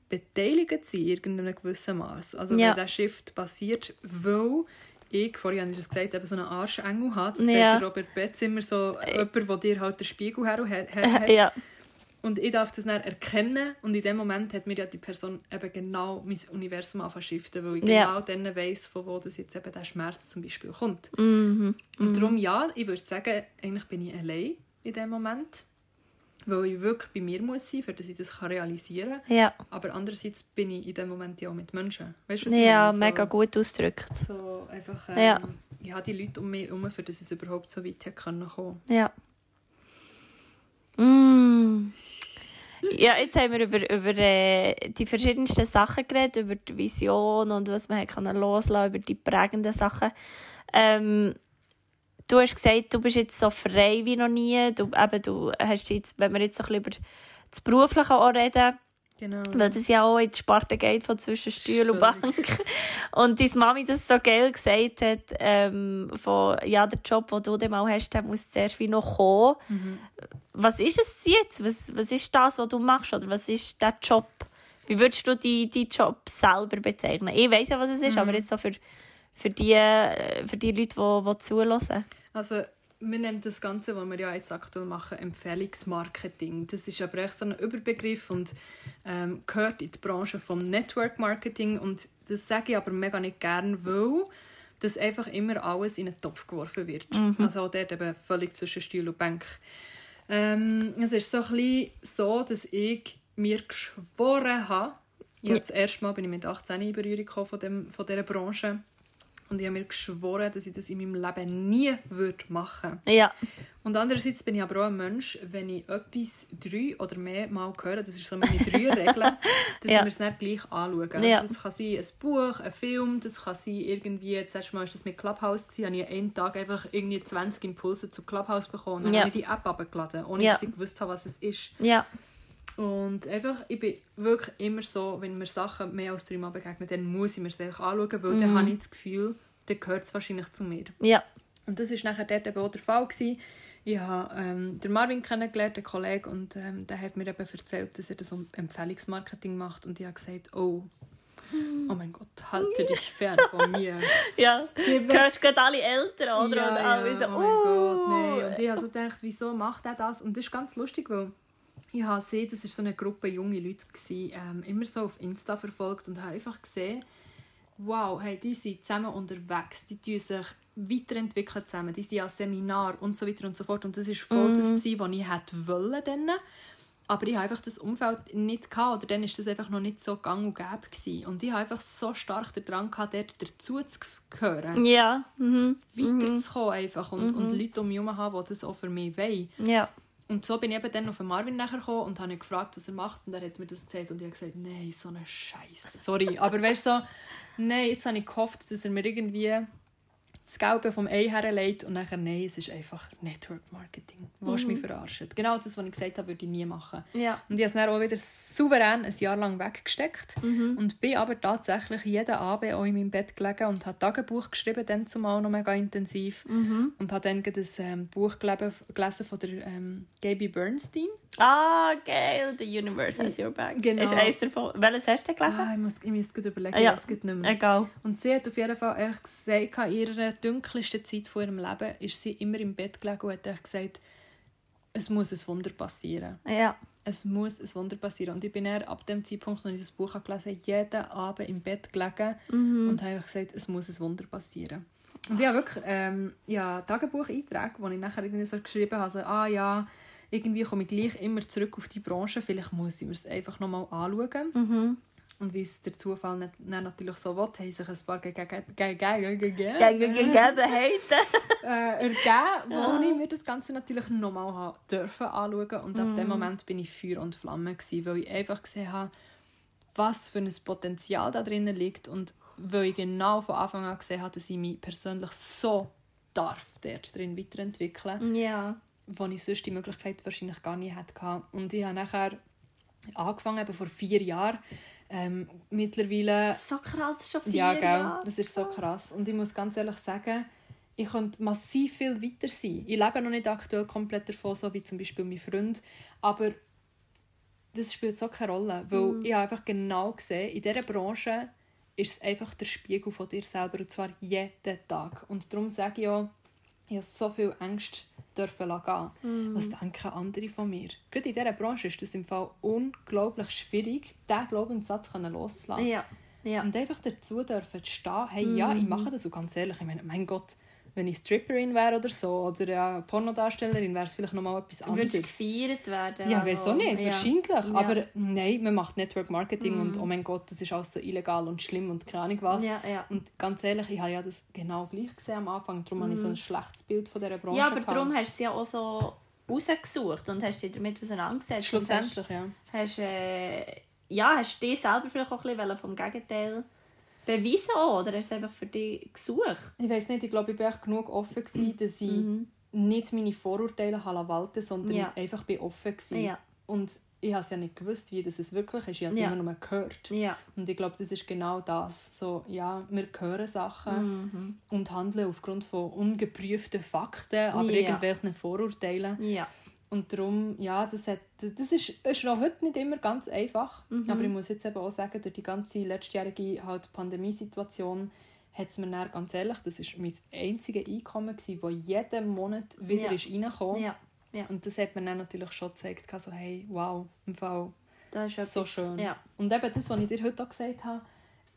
beteiligt sind, in irgendeinem gewissen Maß. Also ja. wenn der Shift passiert, weil ich, vorhin habe ich es gesagt, eben so einen Arschengel hat. Das ja. sagt Robert Betz immer so, äh. jemand, der dir halt den Spiegel her, her, her <laughs> ja. Und ich darf das dann erkennen und in dem Moment hat mir ja die Person eben genau mein Universum anfangen weil ich ja. genau dann weiss, von wo das jetzt eben der Schmerz zum Beispiel kommt. Mhm. Und mhm. darum ja, ich würde sagen, eigentlich bin ich allein in dem Moment, weil ich wirklich bei mir muss sein, für dass ich das realisieren kann. Ja. Aber andererseits bin ich in dem Moment ja auch mit Menschen. Weißt, was ja, so, mega gut ausgedrückt. So einfach, ähm, ja. ich habe die Leute um mich herum, für dass es überhaupt so weit kommen konnte. Ja. Mm. Ja, jetzt haben wir über, über äh, die verschiedensten Sachen geredet, über die Vision und was man kann loslassen über die prägenden Sachen. Ähm, du hast gesagt, du bist jetzt so frei wie noch nie. Du, eben, du hast jetzt, wenn wir jetzt ein bisschen über das Berufliche auch reden, Genau. Weil das ja auch in die Sparte geht von zwischen Stuhl und Bank. <laughs> Und deine Mami das so geil gesagt hat, ähm, von, ja, der Job, den du dann mal hast, der muss zuerst wie noch kommen. Mhm. Was ist es jetzt? Was, was ist das, was du machst? Oder was ist der Job? Wie würdest du deinen die Job selber bezeichnen? Ich weiß ja, was es ist, mhm. aber jetzt so für, für, die, für die Leute, die, die zulassen. Also, wir nennen das Ganze, was wir ja jetzt aktuell machen, Empfehlungsmarketing. Das ist aber echt so ein Überbegriff und ähm, gehört in die Branche vom Network Marketing und das sage ich aber mega nicht gern, weil das einfach immer alles in einen Topf geworfen wird. Mhm. Also dort eben völlig zwischen Stuhl und Bank. Ähm, es ist so ein bisschen so, dass ich mir geschworen habe, ja. das erste Mal bin ich mit 18 in Berührung von, dem, von dieser Branche und ich habe mir geschworen, dass ich das in meinem Leben nie würde machen würde. Ja. Und andererseits bin ich aber auch ein Mensch, wenn ich etwas drei oder mehr Mal höre, das ist so meine drei <laughs> Regeln, dass ja. wir es nicht gleich anschauen. Ja. Das kann sein ein Buch, ein Film, das kann sein irgendwie, zuerst mal war das mit Clubhouse, gewesen, habe ich einen Tag einfach irgendwie 20 Impulse zu Clubhouse bekommen. Dann ja. habe ich die App abgeladen, ohne ja. dass ich gewusst habe, was es ist. Ja. Und einfach, ich bin wirklich immer so, wenn mir Sachen mehr als dreimal begegnen, dann muss ich mir einfach anschauen, weil mhm. dann habe ich das Gefühl, dann gehört es wahrscheinlich zu mir. Ja. Und das war nachher dort eben auch der Fall. Gewesen. Ich habe ähm, den Marvin kennengelernt, einen Kollegen, und ähm, der hat mir eben erzählt, dass er das um Empfehlungsmarketing macht. Und ich habe gesagt, oh, oh mein Gott, halte <laughs> dich fern von mir. ja, du hörst gerade alle Eltern, oder? Ja, und alle ja, so, oh, oh mein Gott, nein. Und ich habe so gedacht, wieso macht er das? Und das ist ganz lustig, weil ich habe gesehen, das war so eine Gruppe junge Leute, gewesen, ähm, immer so auf Insta verfolgt und habe einfach gesehen, wow, hey, die sind zusammen unterwegs, die tun sich weiterentwickeln zusammen, die sind an Seminar und so weiter und so fort. Und das war voll mhm. das, was ich hätte wollen. Dann. Aber ich hatte einfach das Umfeld nicht gehabt, oder dann war das einfach noch nicht so gang und gäbe. Gewesen. Und ich hatte einfach so stark den Drang, gehabt, dort dazu zu gehören. Ja. Mhm. Weiterzukommen einfach und, mhm. und Leute um mich herum haben, die das auch für mich wollen. Ja. Und so bin ich eben dann auf Marvin nachher gekommen und habe ihn gefragt, was er macht. Und er hat mir das erzählt und ich habe gesagt, nein, so eine Scheiße. Sorry. Aber weißt du, so, nein, jetzt habe ich gehofft, dass er mir irgendwie das Gelbe vom Ei herlegt und nachher, nein, es ist einfach Network Marketing. Du mhm. mich verarschen. Genau das, was ich gesagt habe, würde ich nie machen. Ja. Und ich habe es dann auch wieder souverän ein Jahr lang weggesteckt mhm. und bin aber tatsächlich jeden Abend auch in meinem Bett gelegen und habe Tagebuch geschrieben, dann zumal noch mega intensiv mhm. und habe dann das ähm, Buch gelesen von der ähm, Gaby Bernstein. Ah, geil. The Universe has your back. Genau. Ist eins davon. Welches hast du gelesen? Ah, ich muss, ich muss gerade überlegen, ja. es nicht mehr. Egal. Und sie hat auf jeden Fall echt gesagt, in ihrer dunkelsten Zeit von ihrem Leben ist sie immer im Bett gelegen und hat gesagt, es muss ein Wunder passieren. Ja. Es muss ein Wunder passieren. Und ich bin ab dem Zeitpunkt, als ich das Buch gelesen habe, jeden Abend im Bett gelegen mhm. und habe gesagt, es muss ein Wunder passieren. Und ich habe wirklich ähm, ja, Tagebucheinträge, wo ich nachher irgendwie so geschrieben habe, so, ah ja, irgendwie komme ich gleich immer zurück auf die Branche, vielleicht muss ich mir es einfach nochmal anschauen. Mhm. Und wie es der Zufall nicht, nicht natürlich so will, haben sich ein paar äh, ergeben, wo ich mir das Ganze natürlich nochmal dürfen anschauen Und ab dem Moment bin ich Feuer und Flamme, gewesen, weil ich einfach gesehen habe, was für ein Potenzial da drin liegt und weil ich genau von Anfang an gesehen habe, dass ich mich persönlich so darf dort drin weiterentwickeln, Ja. wo ich sonst die Möglichkeit wahrscheinlich gar nicht hätte. Und ich habe nachher angefangen, eben vor vier Jahren, ähm, mittlerweile So krass, schon vier ja, gell. Jahre. Das ist so krass. Und ich muss ganz ehrlich sagen, ich könnte massiv viel weiter sein. Ich lebe noch nicht aktuell komplett davon, so wie zum Beispiel mein Freund. Aber das spielt so keine Rolle. Weil Mhm. ich habe einfach genau gesehen, in dieser Branche ist es einfach der Spiegel von dir selber. Und zwar jeden Tag. Und darum sage ich auch, ich habe so viel Ängste dürfen gehen. Mhm. Was denken andere von mir? Gerade in dieser Branche ist es im Fall unglaublich schwierig, diesen Glaubenssatz loszulassen. Ja. ja. Und einfach dazu dürfen zu stehen, hey, ja, ich mache das. Und ganz ehrlich, ich meine, mein Gott, wenn ich Stripperin wäre oder so, oder ja, Pornodarstellerin, wäre es vielleicht nochmal etwas anderes. Würdest du gefeiert werden? Ja, weiß auch nicht, Ja. wahrscheinlich. Ja. Aber nein, man macht Network Marketing und oh mein Gott, das ist alles so illegal und schlimm und keine Ahnung was. Ja, ja. Und ganz ehrlich, ich habe ja das genau gleich gesehen am Anfang. Darum habe ich so ein schlechtes Bild von dieser Branche Ja, aber gehabt. darum hast du es ja auch so rausgesucht und hast dich damit auseinandergesetzt. Schlussendlich, ja. Und hast, hast, äh, ja, hast dich selber vielleicht auch ein bisschen vom Gegenteil beweisen auch, oder hast du es einfach für dich gesucht? Ich weiß nicht, ich glaube, ich war genug offen, gewesen, <clears throat> dass ich nicht meine Vorurteile walten sondern Mhm. Ja. einfach bin offen war. Ja. Und ich habe es ja nicht gewusst, wie das es wirklich ist. Ich habe es Ja. immer nur gehört. Ja. Und ich glaube, das ist genau das. So, ja, wir hören Sachen und handeln aufgrund von ungeprüften Fakten, aber Ja. irgendwelchen Vorurteilen. Ja. Und darum, ja, das, hat, das ist, ist noch heute nicht immer ganz einfach. Mhm. Aber ich muss jetzt eben auch sagen, durch die ganze letztjährige halt Pandemiesituation hat es mir dann, ganz ehrlich, das war mein einziges Einkommen, das jeden Monat wieder Ja. ist reingekommen Ja. ja. Und das hat mir dann natürlich schon gezeigt, so, hey, wow, im Fall Das ist so etwas- schön. Ja. Und eben das, was ich dir heute auch gesagt habe,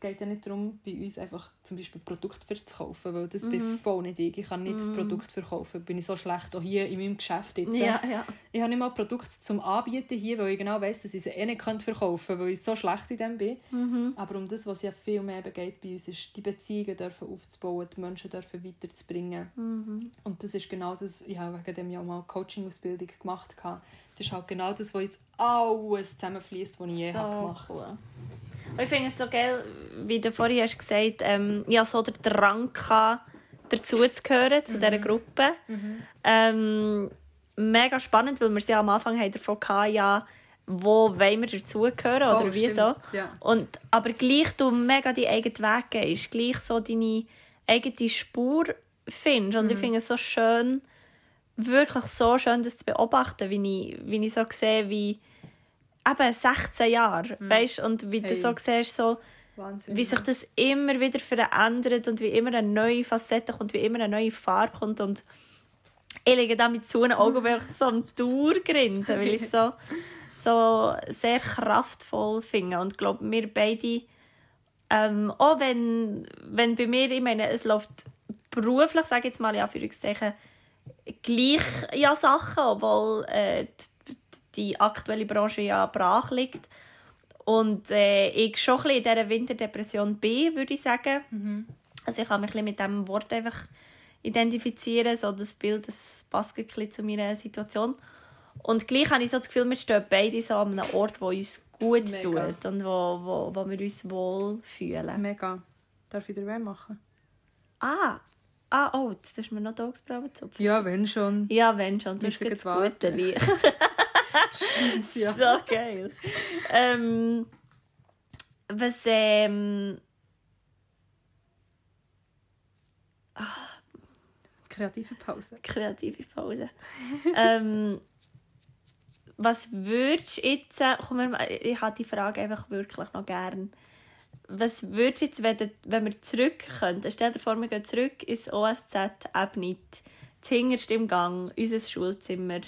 es geht ja nicht darum, bei uns einfach zum Beispiel Produkte zu kaufen, weil das Mhm. bin voll nicht ich. Ich kann nicht Produkte verkaufen, bin ich so schlecht, auch hier in meinem Geschäft jetzt. Ja, ja. Ich habe nicht mal Produkte zum Anbieten hier, weil ich genau weiss, dass ich sie eh nicht verkaufen könnte, weil ich so schlecht in dem bin. Mhm. Aber um das, was ja viel mehr geht bei uns, ist, die Beziehungen dürfen aufzubauen, die Menschen dürfen weiterzubringen. Mhm. Und das ist genau das, ich habe wegen dem ja mal Coaching-Ausbildung gemacht. Das ist halt genau das, was jetzt alles zusammenfließt, was ich je habe So gemacht habe. cool. Und ich finde es so geil, wie du vorhin hast gesagt ähm, ich hatte so den Drang, gehabt, dazu zu zu dieser Gruppe. Ähm, mega spannend, weil wir es ja am Anfang haben davon hatten, ja, wo wollen wir dazugehören oder Oh, wie stimmt, so. ja. Und, aber gleich du mega die eigenen Weg gehst, gleich so deine eigene Spur findest. Und ich finde es so schön, wirklich so schön, das zu beobachten, wie ich, wie ich so sehe, wie eben 16 Jahre, weißt und wie du Hey. so siehst, so, Wahnsinn. wie sich das immer wieder verändert und wie immer eine neue Facette kommt, wie immer eine neue Farbe kommt und ich liege da mit zu Augen wirklich so am Durchgrinsen, weil ich so, <laughs> so sehr kraftvoll finde und ich glaube, wir beide ähm, auch wenn, wenn bei mir, ich meine, es läuft beruflich, sage ich jetzt mal in Anführungszeichen, gleich ja Sachen, obwohl äh, die, die aktuelle Branche ja brach liegt. Und äh, ich schon ein bisschen in dieser Winterdepression bin, würde ich sagen. Also ich kann mich ein bisschen mit diesem Wort einfach identifizieren, so das Bild, das passt ein bisschen zu meiner Situation. Und gleich habe ich so das Gefühl, wir stehen beide so an einem Ort, wo uns gut Mega. tut und wo, wo, wo wir uns wohl fühlen. Mega. Darf ich dir weh machen? Ah, ah oh, jetzt tust du mir noch die Augsbrauen zupfen. Ja, wenn schon. Ja, wenn schon. Du das jetzt warten. <laughs> <laughs> Licht. Ja. So geil. ähm, was, ähm, Kreative Pause. kreative Pause. ähm, was würdest du jetzt, äh, komm, ich habe die Frage einfach wirklich noch gern. Was würdest du jetzt, wenn, wenn wir zurück könnten, stell dir vor, wir gehen zurück ins OSZ Ebnit, zuhinterst im Gang, unser Schulzimmer,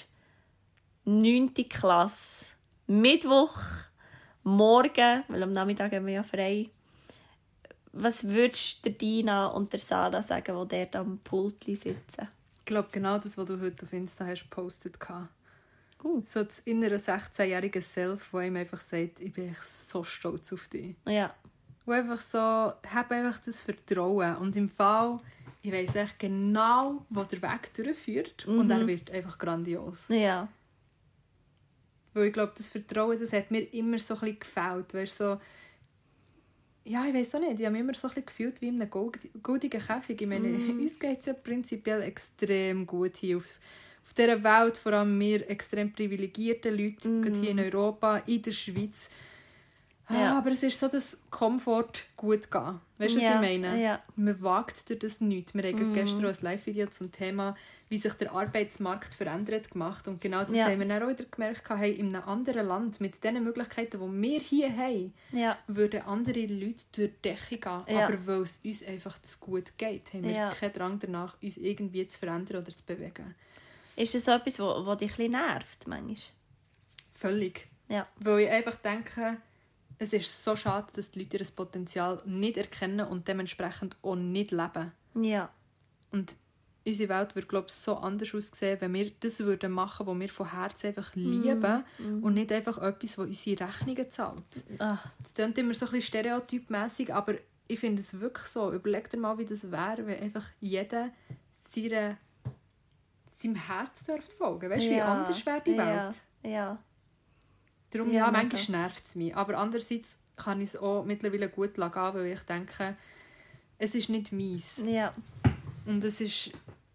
9. Klasse, Mittwoch, morgen, weil am Nachmittag haben wir ja frei. Was würdest du Dina und der Sarah sagen, die dort am Pult sitzen? Ich glaube, genau das, was du heute auf Insta hast gepostet hast. Uh. So das innere 16-jährige Self, wo ihm einfach sagt, ich bin echt so stolz auf dich. Ja. Wo einfach so, habe einfach das Vertrauen. Und im Fall, ich weiß echt genau, wo der Weg durchführt. Mhm. Und er wird einfach grandios. Ja. Weil ich glaube, das Vertrauen, das hat mir immer so ein bisschen gefällt. Weißt, so, ja, ich weiß auch nicht. Ich habe mich immer so ein bisschen gefühlt wie in einem goldigen Käfig. Ich meine, mm. uns geht es ja prinzipiell extrem gut hier auf, auf dieser Welt. Vor allem wir extrem privilegierten Leute, mm. hier in Europa, in der Schweiz. Ja. Ah, aber es ist so, dass Komfort gut geht. Weißt du, was ja. ich meine? Ja. Man wagt durch das nichts. Wir haben mm. gestern ein Live-Video zum Thema wie sich der Arbeitsmarkt verändert gemacht. Und genau das ja. haben wir dann auch wieder gemerkt, hey, in einem anderen Land mit den Möglichkeiten, die wir hier haben, ja. würden andere Leute durch die Decke gehen. Ja. Aber weil es uns einfach zu gut geht, haben wir keinen Drang danach, uns irgendwie zu verändern oder zu bewegen. Ist das so etwas, was dich ein nervt, manchmal? Völlig. Ja. Weil ich einfach denke, es ist so schade, dass die Leute ihr Potenzial nicht erkennen und dementsprechend auch nicht leben. Ja. Und unsere Welt würde glaube ich, so anders aussehen, wenn wir das würden machen, was wir von Herzen einfach lieben mm. und nicht einfach etwas, das unsere Rechnungen zahlt. Ach. Das klingt immer so ein bisschen stereotypmässig, aber ich finde es wirklich so. Überleg dir mal, wie das wäre, wenn einfach jeder seine, seinem Herz dürfte folgen Weißt du, ja. wie anders wäre die Welt? Ja. ja. Darum, ja, ja manchmal nervt es mich. Aber andererseits kann ich es auch mittlerweile gut gehen, weil ich denke, es ist nicht meins. Ja. Und es ist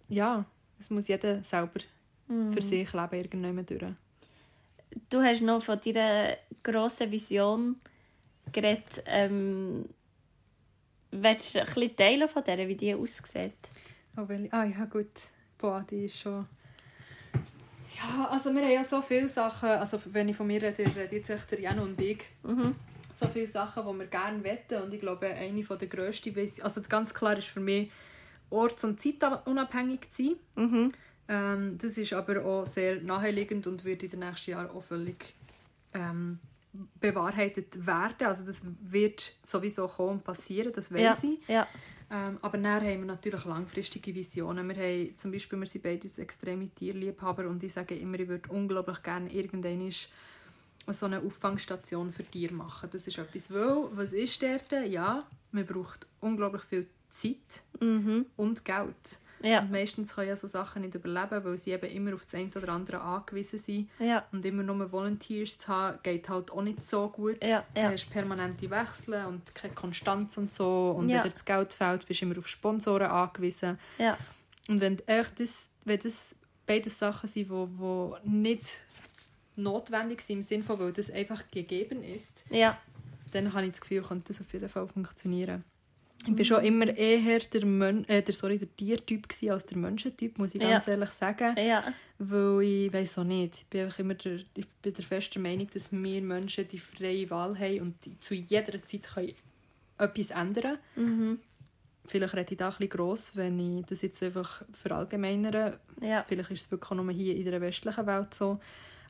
ja, es muss jeder selber mm. für sich leben, irgendwann durch. Du hast noch von deiner grossen Vision geredet. Ähm, willst du ein bisschen teilen von der, wie die aussieht? Oh, well, ah ja, gut. Boah, die ist schon... Ja, also wir haben ja so viele Sachen, also wenn ich von mir rede, rede jetzt echt der Jan und ich. Mhm. So viele Sachen, die wir gerne wetten und ich glaube, eine der grössten, also ganz klar ist für mich orts- und zeitunabhängig zu sein. Mhm. Ähm, das ist aber auch sehr naheliegend und wird in den nächsten Jahren auch völlig ähm, bewahrheitet werden. Also das wird sowieso kommen und passieren, das weiß ja. ich. Ja. Ähm, aber dann haben wir natürlich langfristige Visionen. Wir haben zum Beispiel, wir sind beide extreme Tierliebhaber und ich sage immer, ich würde unglaublich gerne irgendwann so eine Auffangstation für Tiere machen. Das ist etwas, weil, was ist dort? Ja, man braucht unglaublich viel Zeit mhm. und Geld. Ja. Und meistens können ja so Sachen nicht überleben, weil sie eben immer auf das eine oder andere angewiesen sind. Ja. Und immer nur Volunteers zu haben, geht halt auch nicht so gut. Ja. Du hast permanente Wechsel und keine Konstanz und so. Und wenn dir das Geld fehlt, bist du immer auf Sponsoren angewiesen. Und wenn echt das, wenn das beide Sachen sind, die wo, wo nicht notwendig sind, im Sinne von, weil das einfach gegeben ist, dann habe ich das Gefühl, könnte das auf jeden Fall funktionieren. Ich war schon immer eher der, Mön äh, der, sorry, der Tiertyp als der Menschentyp, muss ich ganz ja. ehrlich sagen. Ja. Weil ich weiß auch nicht. Ich bin einfach immer der, ich bin der festen Meinung, dass wir Menschen die freie Wahl haben und zu jeder Zeit können etwas ändern mhm. Vielleicht rede ich da ein bisschen gross, wenn ich das jetzt einfach verallgemeinere. Ja. Vielleicht ist es wirklich nur hier in der westlichen Welt so.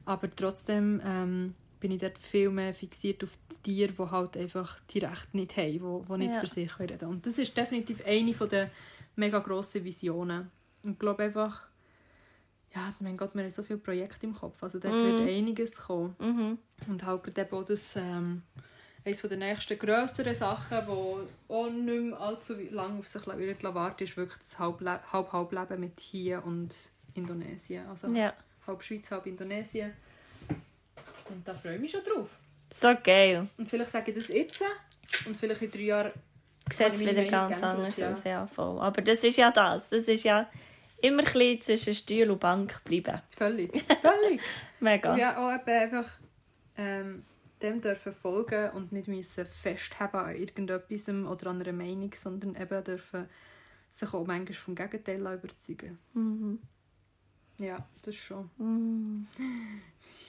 Aber trotzdem ähm, bin ich dort viel mehr fixiert auf Tiere, die halt einfach die Rechte nicht haben, die, die nicht ja. für sich reden können. Und das ist definitiv eine der mega grossen Visionen. Und ich glaube einfach, ja, mein Gott, wir haben so viele Projekte im Kopf. Also dort mhm. wird einiges kommen. Mhm. Und halt eben auch das, ähm, eines der nächsten grösseren Sachen, die auch nicht mehr allzu lange auf sich warten, ist wirklich das Halb-Halb-Leben mit hier und Indonesien. Also ja. halb Schweiz, halb Indonesien. Und da freue ich mich schon drauf. So geil. Und vielleicht sage ich das jetzt und vielleicht in drei Jahren sieht es wieder ganz anders ja. aus. Ja, voll. Aber das ist ja das. Das ist ja immer ein bisschen zwischen Stuhl und Bank bleiben. Völlig. <laughs> Völlig. Mega. Und ja, auch eben einfach ähm, dem dürfen folgen und nicht müssen festhaben an irgendetwas oder an einer Meinung, sondern eben dürfen sich auch manchmal vom Gegenteil überzeugen. Mhm. Ja, das schon. Mm.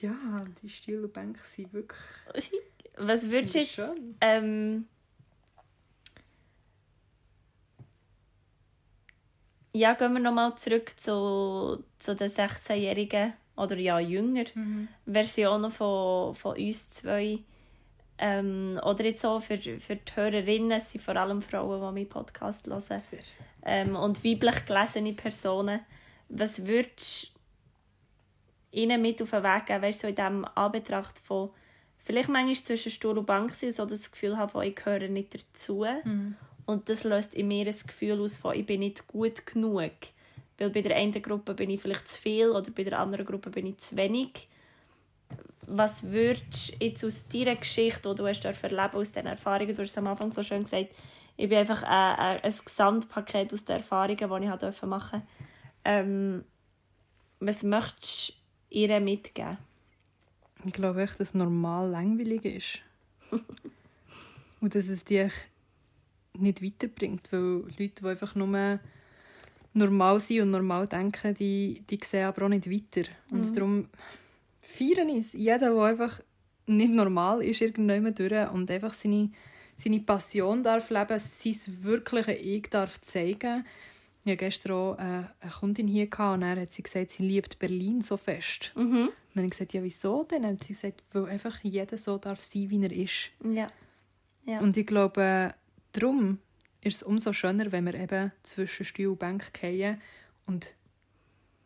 Ja, die Stühle und Bänke sind wirklich. <laughs> Was würdest du jetzt. Ähm, ja, gehen wir nochmal zurück zu, zu den 16-Jährigen oder ja, jünger mhm. Versionen von, von uns zwei. Ähm, oder jetzt auch für, für die Hörerinnen, es sind vor allem Frauen, die meinen Podcast hören. Ähm, und weiblich gelesene Personen was würdest ihnen mit auf den Weg geben, weißt du, so in diesem Anbetracht von vielleicht manchmal zwischen Stuhl und Bank sein so das Gefühl haben, von, ich gehöre nicht dazu. Mhm. Und das löst in mir ein Gefühl aus von, ich bin nicht gut genug. Weil bei der einen Gruppe bin ich vielleicht zu viel oder bei der anderen Gruppe bin ich zu wenig. Was würdest du jetzt aus deiner Geschichte, die du hast erleben aus diesen Erfahrungen, du hast es am Anfang so schön gesagt, ich bin einfach ein, ein, ein Gesamtpaket aus den Erfahrungen, die ich machen durfte. Ähm, was möchtest du ihr mitgeben? Ich glaube echt, dass es normal langweilig ist. <laughs> Und dass es dich nicht weiterbringt. Weil Leute, die einfach nur normal sind und normal denken, die, die sehen aber auch nicht weiter. Und Mhm. darum feiern es. Jeder, der einfach nicht normal ist, irgendwann durch und einfach seine, seine Passion darf leben, sein wirkliche Ich darf zeigen. Ich hatte gestern auch äh, eine Kundin hier gehabt, und dann hat sie gesagt, sie liebt Berlin so fest. Mhm. Und dann habe ich gesagt, ja, wieso denn? Dann hat sie gesagt, weil einfach jeder so darf sein, wie er ist. Ja. Ja. Und ich glaube, darum ist es umso schöner, wenn wir eben zwischen Stuhl und Bank fallen und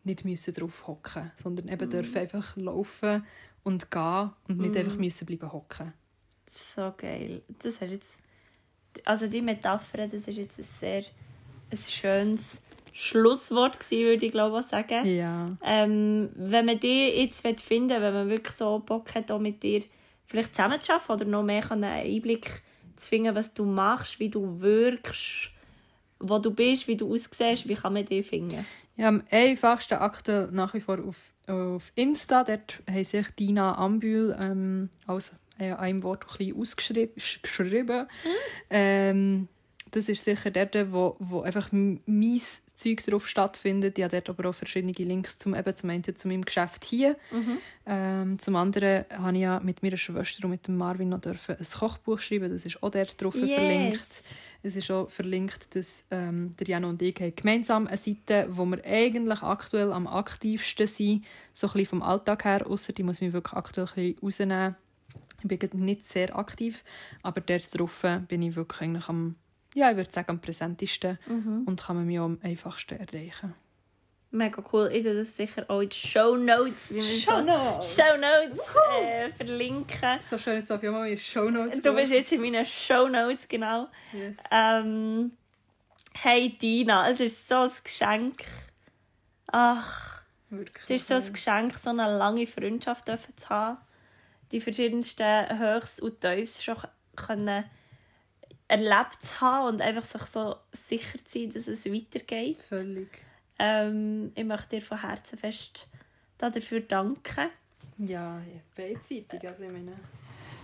nicht müssen drauf hocken, sondern eben dürfen einfach laufen und gehen und nicht einfach müssen bleiben hocken. So geil. Das hast jetzt, also die Metapher, das ist jetzt ein sehr ein schönes Schlusswort gewesen, würde ich glaube auch sagen. Ja. Ähm, wenn man die jetzt finden will, wenn man wirklich so Bock hat, auch mit dir vielleicht zusammen zu arbeiten oder noch mehr einen Einblick zu finden, was du machst, wie du wirkst, wo du bist, wie du aussiehst, wie kann man dich finden? Ja, am einfachsten aktuell nach wie vor auf, auf Insta. Dort haben sich Dina Ambül ähm, als äh, einem Wort ein bisschen ausgeschrieben. Ähm, das ist sicher dort, wo, wo einfach mein Zeug drauf stattfindet. Ich habe dort aber auch verschiedene Links zum, eben zum einen zu meinem Geschäft hier. Ähm, zum anderen habe ich ja mit meiner Schwester und mit dem Marvin noch dürfen ein Kochbuch schreiben. Das ist auch dort drauf Yes. verlinkt. Es ist auch verlinkt, dass ähm, der Jan und ich haben gemeinsam eine Seite, wo wir eigentlich aktuell am aktivsten sind, so ein bisschen vom Alltag her, außer die muss mich wirklich aktuell ein bisschen rausnehmen. Ich bin nicht sehr aktiv, aber dort drauf bin ich wirklich eigentlich am, ja, ich würde sagen, am präsentesten und kann man mich auch am einfachsten erreichen. Mega cool. Ich tue das sicher auch in die Show Notes, wie man Shownotes. so Show Notes äh, verlinken. So schön, jetzt darf ich mal in Show Notes Du bist jetzt in meinen Show Notes, genau. Yes. Ähm, hey Dina, es ist so ein Geschenk. Ach, Wirklich. es ist so ein Geschenk, so eine lange Freundschaft zu haben. Die verschiedensten Höchst und Tiefs schon können erlebt zu haben und einfach sich so sicher zu sein, dass es weitergeht. Völlig. Ähm, ich möchte dir von Herzen fest dafür danken. Ja, beidseitig. Also ich meine,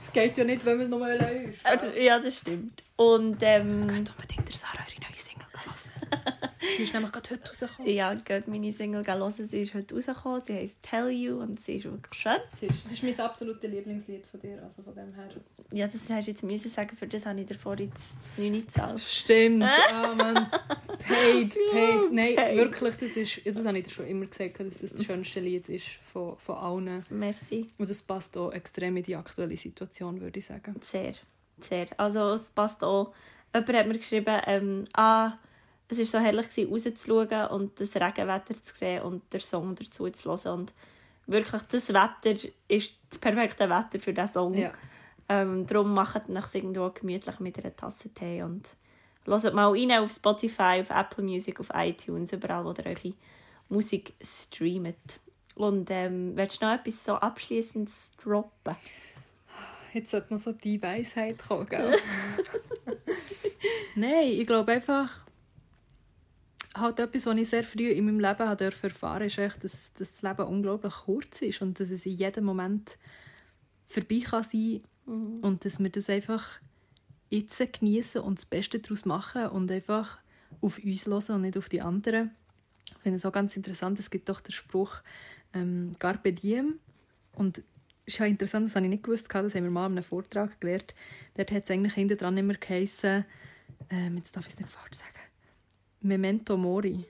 es geht ja nicht, wenn man nur allein ist. Also, ja, das stimmt. Und ähm, Geht unbedingt der Sarah ihre neue Single hören. <laughs> Sie ist nämlich gerade heute rausgekommen. ja, geht meine Single hören. Sie ist heute rausgekommen. Sie heisst Tell You und sie ist wirklich schön. Das ist, das ist mein absolutes Lieblingslied von dir, also von dem her. Ja, das hast du jetzt müssen sagen, für das habe ich davor jetzt das 9 gezahlt. Stimmt, <laughs> ah man. Paid, paid. Nein, paid. wirklich, das ist, das habe ich dir schon immer gesagt, dass das das schönste Lied ist von, von allen. Merci. Und das passt auch extrem in die aktuelle Situation, würde ich sagen. Sehr, sehr. Also es passt auch. Jemand hat mir geschrieben, ähm, ah, es war so herrlich, gewesen, rauszuschauen und das Regenwetter zu sehen und den Song dazu zu hören. Und wirklich, das Wetter ist das perfekte Wetter für diesen Song. Ja. Ähm, darum macht es irgendwo gemütlich mit einer Tasse Tee und hört mal rein auf Spotify, auf Apple Music, auf iTunes, überall, wo ihr eure Musik streamt. Und ähm, willst du noch etwas so Abschließendes droppen? Jetzt sollte noch so die Weisheit kommen, gell? <laughs> Nein, ich glaube einfach, halt etwas, was ich sehr früh in meinem Leben habe erfahren ist, echt, dass, dass das Leben unglaublich kurz ist und dass es in jedem Moment vorbei kann sein und dass wir das einfach jetzt genießen und das Beste daraus machen und einfach auf uns hören und nicht auf die anderen. Ich finde es auch ganz interessant, es gibt doch den Spruch ähm, «Carpe diem» und ist ja interessant, das habe ich nicht gewusst, das haben wir mal in einem Vortrag gelernt. Dort hat es eigentlich hinten dran immer geheissen, ähm, jetzt darf ich es nicht falsch sagen, Memento Mori.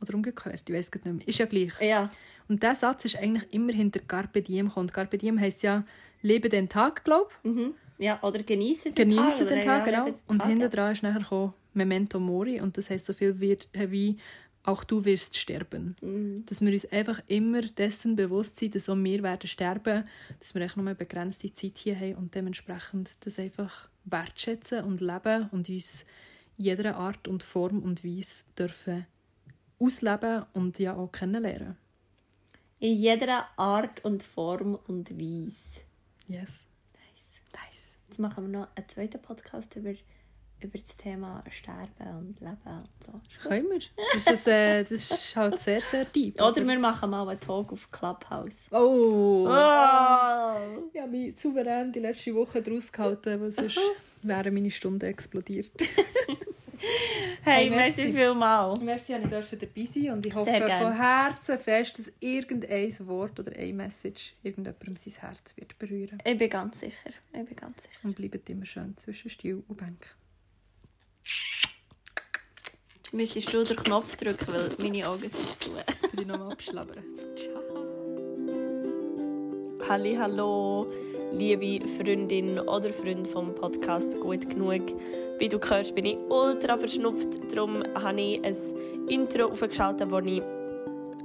Oder umgekehrt, ich weiß es nicht mehr. Ist ja gleich. Ja. Und dieser Satz ist eigentlich immer hinter Carpe Diem gekommen. Und Carpe Diem heisst ja, lebe den Tag, glaube Mhm. Ja, oder genießen ich. den Tag. Genieße den Tag, genau. den Und Tag, hinten ja. dran ist nachher gekommen, Memento Mori. Und das heisst so viel wie, wie auch du wirst sterben. Mhm. Dass wir uns einfach immer dessen bewusst sind, dass auch wir werden sterben, dass wir echt nur eine begrenzte Zeit hier haben und dementsprechend das einfach wertschätzen und leben und uns jeder Art und Form und Weise dürfen ausleben und ja auch kennenlernen. In jeder Art und Form und Weise. Yes. Nice. Nice. Jetzt machen wir noch einen zweiten Podcast über, über das Thema Sterben und Leben und so. Können wir? Das ist, äh, das ist halt sehr, sehr deep. Oder wir machen mal einen Talk auf Clubhouse. Oh! Oh! Ich habe mich souverän die letzte Woche daraus gehalten, weil sonst wären meine Stunden explodiert. <laughs> Hey, Hey, merci, merci. vielmals. Merci, dass ich dürfen dabei sein und ich hoffe von Herzen fest, dass irgendein Wort oder eine Message irgendjemandem sein Herz wird berühren. Ich bin ganz sicher. Ich bin ganz sicher. Und bleibt immer schön zwischen Stuhl und Bank. Jetzt müsstest du den Knopf drücken, weil meine Augen sind zu. Will ich nochmal abschlabbern. Ciao. Halli, hallo, liebe Freundin oder Freund vom Podcast Gut genug. Wie du hörst, bin ich ultra verschnupft. Darum habe ich ein Intro aufgeschaltet, das ich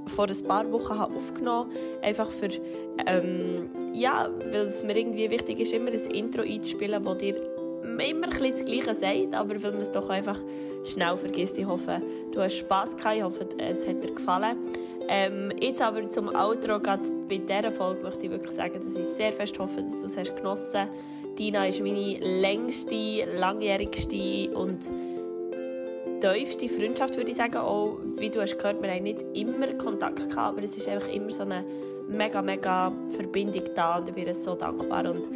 vor ein paar Wochen habe aufgenommen habe. Einfach für, ähm, ja, weil es mir irgendwie wichtig ist, immer ein Intro einzuspielen, das dir immer ein das Gleiche sagt, aber weil man es doch einfach schnell vergisst. Ich hoffe, du hast Spass gehabt. Ich hoffe, es hat dir gefallen. Ähm, jetzt aber zum Outro, gerade bei dieser Folge möchte ich wirklich sagen, dass ich sehr fest hoffe, dass du es hast genossen hast. Dina ist meine längste, langjährigste und tiefste Freundschaft, würde ich sagen. Auch, wie du hast gehört, wir haben nicht immer Kontakt gehabt, aber es ist einfach immer so eine mega, mega Verbindung da und ich bin so dankbar. Und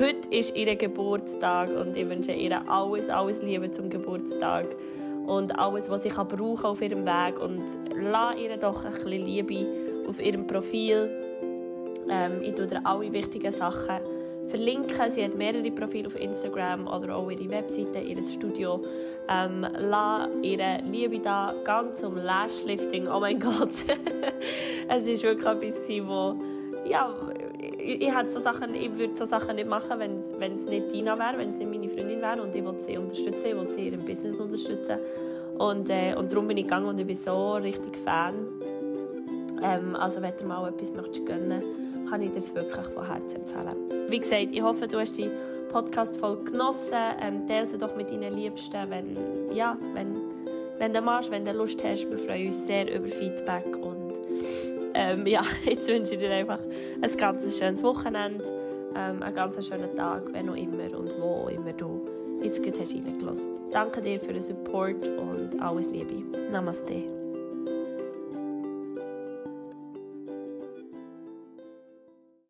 heute ist ihr Geburtstag und ich wünsche ihr alles, alles Liebe zum Geburtstag und alles, was sie kann brauchen auf ihrem Weg und lass ihr doch ein bisschen Liebe auf ihrem Profil. Ähm, ich tue dir alle wichtigen Sachen verlinken. Sie hat mehrere Profile auf Instagram oder auch ihre Webseite, ihr Studio. Ähm, lass ihre Liebe da, gang zum Lashlifting. Oh mein <laughs> Gott. es war wirklich etwas, wo, ja, ich, ich, so Sachen, ich würde so Sachen nicht machen, wenn es nicht Dina wäre, wenn es nicht meine Freundin wäre und ich wollte sie unterstützen, ich wollte sie in ihrem Business unterstützen. Und, äh, und darum bin ich gegangen und ich bin so richtig Fan. Ähm, also wenn du mal etwas möchtest gönnen kann ich dir das wirklich von Herzen empfehlen. Wie gesagt, ich hoffe, du hast die Podcast-Folge genossen. Ähm, teile sie doch mit deinen Liebsten, wenn, ja, wenn, wenn du magst, wenn du Lust hast. Wir freuen uns sehr über Feedback und ähm, ja, <laughs> jetzt wünsche ich dir einfach ein ganz schönes Wochenende, ähm, einen ganz schönen Tag, wenn auch immer und wo auch immer du jetzt gerade hast reingelassen. Danke dir für den Support und alles Liebe. Namaste.